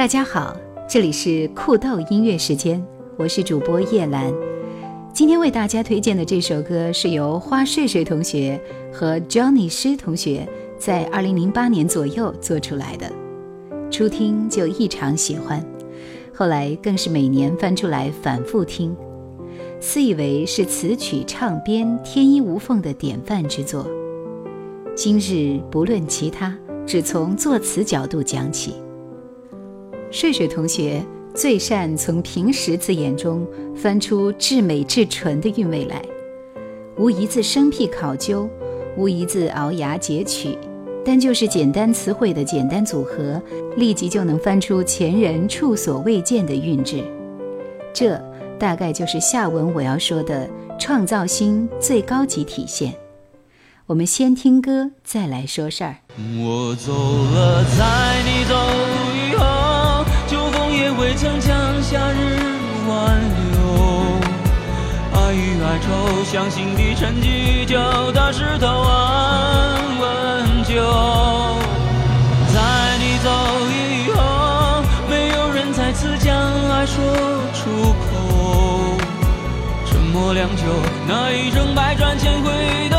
大家好，这里是酷豆音乐时间，我是主播叶兰。今天为大家推荐的这首歌是由花睡睡同学和 Johnny 师同学在2008年左右做出来的，初听就异常喜欢，后来更是每年翻出来反复听，自以为是词曲唱编天衣无缝的典范之作。今日不论其他，只从作词角度讲起。睡睡同学最善从平实字眼中翻出至美至纯的韵味来，无一字生僻考究，无一字熬牙截取，但就是简单词汇的简单组合，立即就能翻出前人处所未见的韵致。这大概就是下文我要说的创造性最高级体现。我们先听歌，再来说事儿。我走了，在你。曾将夏日挽留，爱与哀愁像心底沉积久的石头安稳久。在你走以后，没有人再次将爱说出口，沉默良久，那一生百转千回的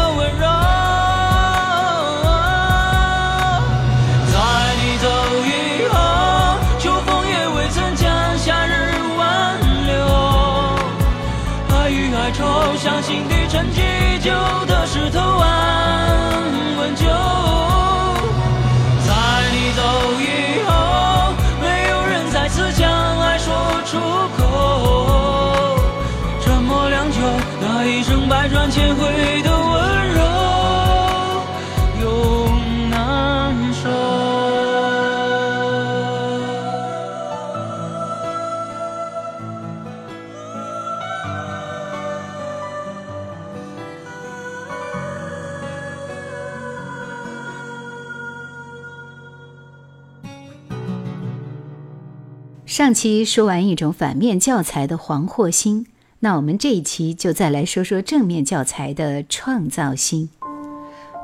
旧的石头安稳久，在你走以后，没有人再次将爱说出口，沉默良久，那一生百转千回的。上期说完一种反面教材的黄祸心，那我们这一期就再来说说正面教材的创造心。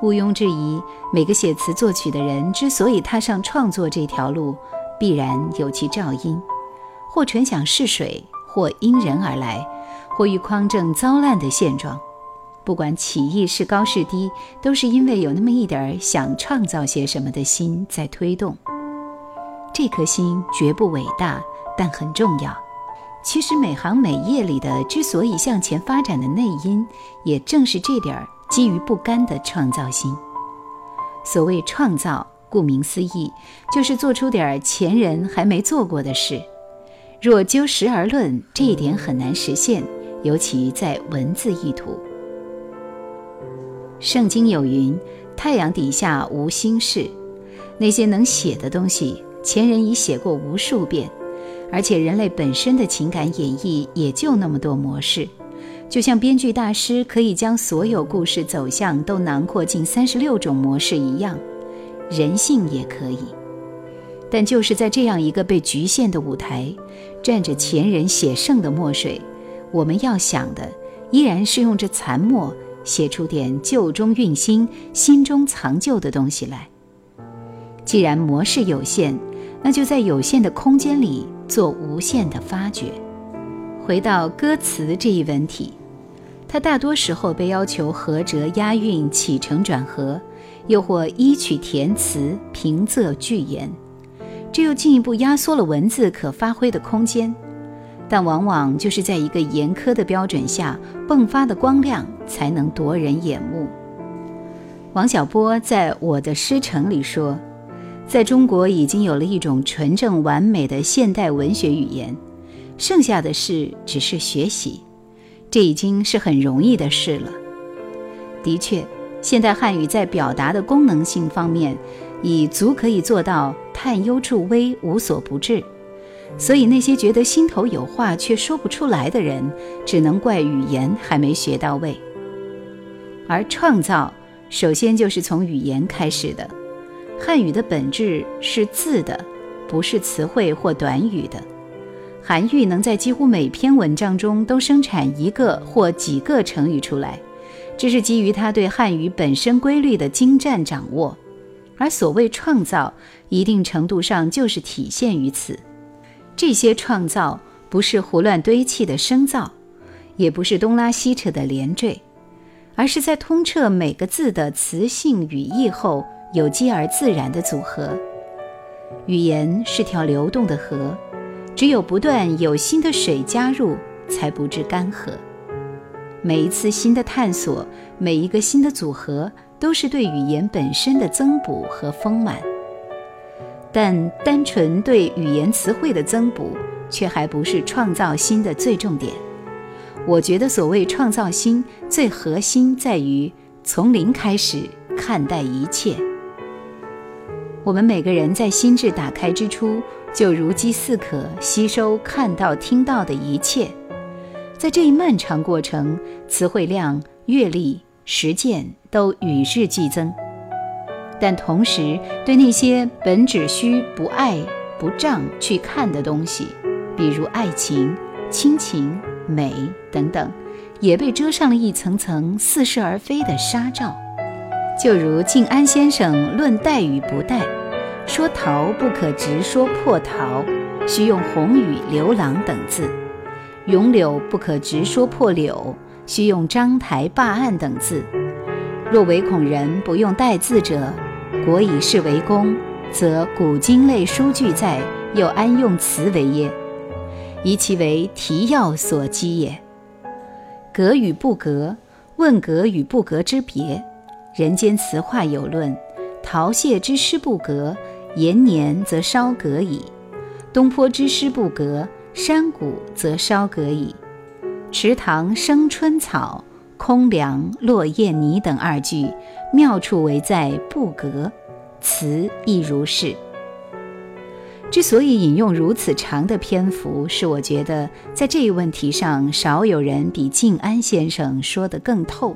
毋庸置疑，每个写词作曲的人之所以踏上创作这条路，必然有其肇因，或纯想试水，或因人而来，或欲匡正糟烂的现状。不管起义是高是低，都是因为有那么一点儿想创造些什么的心在推动。这颗心绝不伟大，但很重要。其实每行每业里的之所以向前发展的内因，也正是这点儿基于不甘的创造心。所谓创造，顾名思义，就是做出点儿前人还没做过的事。若就实而论，这一点很难实现，尤其在文字意图。圣经有云：“太阳底下无心事。”那些能写的东西。前人已写过无数遍，而且人类本身的情感演绎也就那么多模式，就像编剧大师可以将所有故事走向都囊括进三十六种模式一样，人性也可以。但就是在这样一个被局限的舞台，蘸着前人写剩的墨水，我们要想的依然是用这残墨写出点旧中蕴新、心中藏旧的东西来。既然模式有限。那就在有限的空间里做无限的发掘。回到歌词这一文体，它大多时候被要求合辙、押韵、起承转合，又或依曲填词、平仄句言，这又进一步压缩了文字可发挥的空间。但往往就是在一个严苛的标准下迸发的光亮，才能夺人眼目。王小波在我的诗城里说。在中国已经有了一种纯正完美的现代文学语言，剩下的事只是学习，这已经是很容易的事了。的确，现代汉语在表达的功能性方面，已足可以做到探幽助微，无所不至。所以那些觉得心头有话却说不出来的人，只能怪语言还没学到位。而创造，首先就是从语言开始的。汉语的本质是字的，不是词汇或短语的。韩愈能在几乎每篇文章中都生产一个或几个成语出来，这是基于他对汉语本身规律的精湛掌握。而所谓创造，一定程度上就是体现于此。这些创造不是胡乱堆砌的声造，也不是东拉西扯的连缀，而是在通彻每个字的词性语义后，有机而自然的组合。语言是条流动的河，只有不断有新的水加入，才不致干涸。每一次新的探索，每一个新的组合，都是对语言本身的增补和丰满。但单纯对语言词汇的增补，却还不是创造新的最重点。我觉得所谓创造新，最核心在于从零开始看待一切。我们每个人在心智打开之初，就如饥似渴吸收看到、听到的一切。在这一漫长过程，词汇量、阅历、实践都与日俱增。但同时，对那些本只需不爱不障去看的东西，比如爱情、亲情、美等等，也被遮上了一层层似是而非的纱罩。就如静安先生论带与不带，说桃不可直说破桃，需用红雨刘郎等字；咏柳不可直说破柳，需用章台罢案等字。若唯恐人不用带字者，国以是为公，则古今类书句在，又安用词为耶？以其为提要所积也。格与不格，问格与不格之别。人间词话有论：陶谢之诗不格，延年则稍格矣；东坡之诗不格，山谷则稍格矣。池塘生春草，空梁落叶泥等二句。妙处为在不格，词亦如是。之所以引用如此长的篇幅，是我觉得在这一问题上，少有人比静安先生说得更透。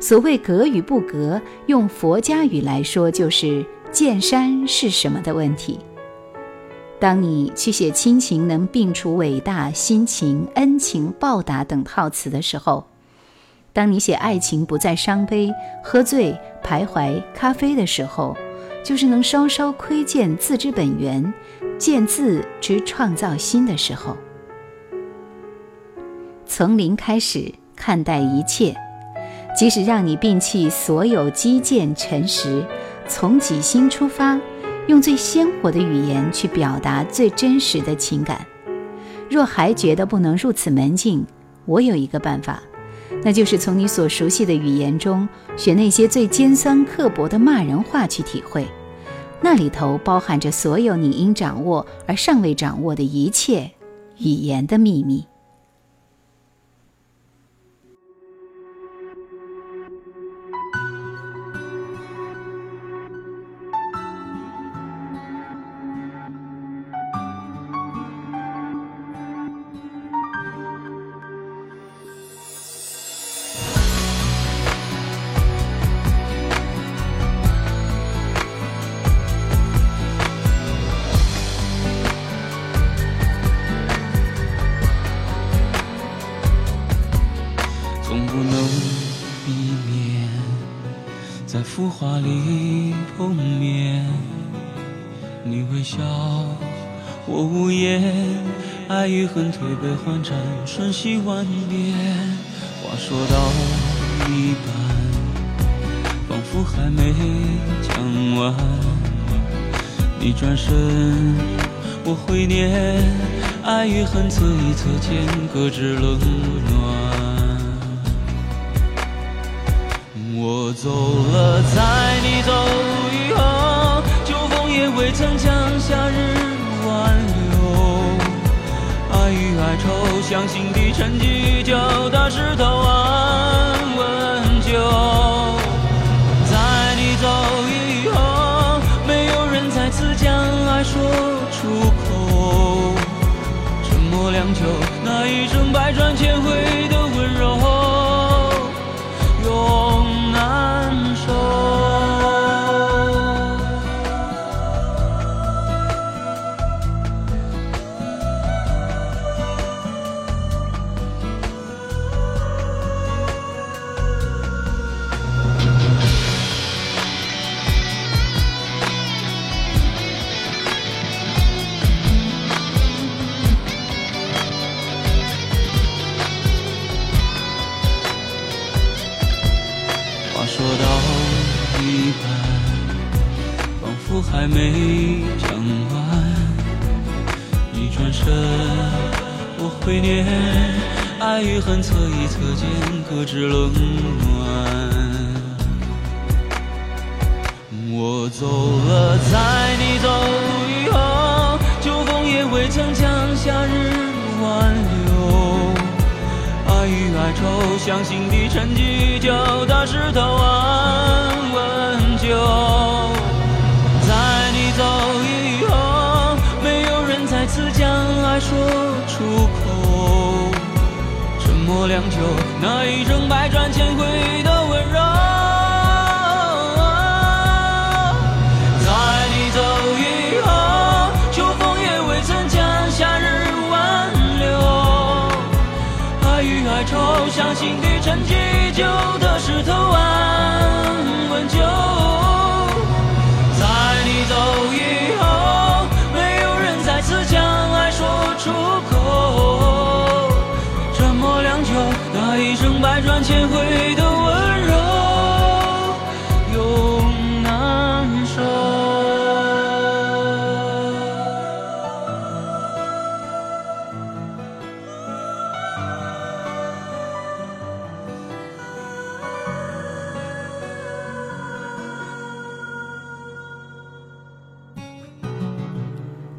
所谓格与不格，用佛家语来说，就是见山是什么的问题。当你去写亲情能并除伟大、心情、恩情、报答等套词的时候，当你写爱情不再伤悲、喝醉、徘徊、咖啡的时候，就是能稍稍窥见字之本源，见字之创造心的时候。从零开始看待一切，即使让你摒弃所有积见尘实，从己心出发，用最鲜活的语言去表达最真实的情感。若还觉得不能入此门径，我有一个办法。那就是从你所熟悉的语言中选那些最尖酸刻薄的骂人话去体会，那里头包含着所有你应掌握而尚未掌握的一切语言的秘密。总不能避免在浮华里碰面，你微笑，我无言。爱与恨推杯换盏，瞬息万变。话说到一半，仿佛还没讲完。你转身，我回念，爱与恨侧一侧间，各自冷暖。走了，在你走以后，秋风也未曾将夏日挽留。爱与哀愁，像心底沉积久的石头，安稳就。在你走以后，没有人再次将爱说出口。沉默良久，那一声百转千回的说到一半，仿佛还没讲完。一转身，我怀念，爱与恨测一测间隔着冷暖。我走了，在你。愁，像心底沉积久的石头安稳酒。在你走以后，没有人再次将爱说出口。沉默良久，那一声百转千回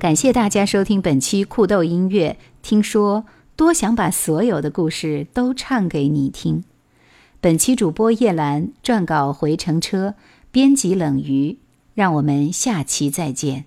感谢大家收听本期酷豆音乐。听说多想把所有的故事都唱给你听。本期主播叶兰，撰稿回程车，编辑冷鱼。让我们下期再见。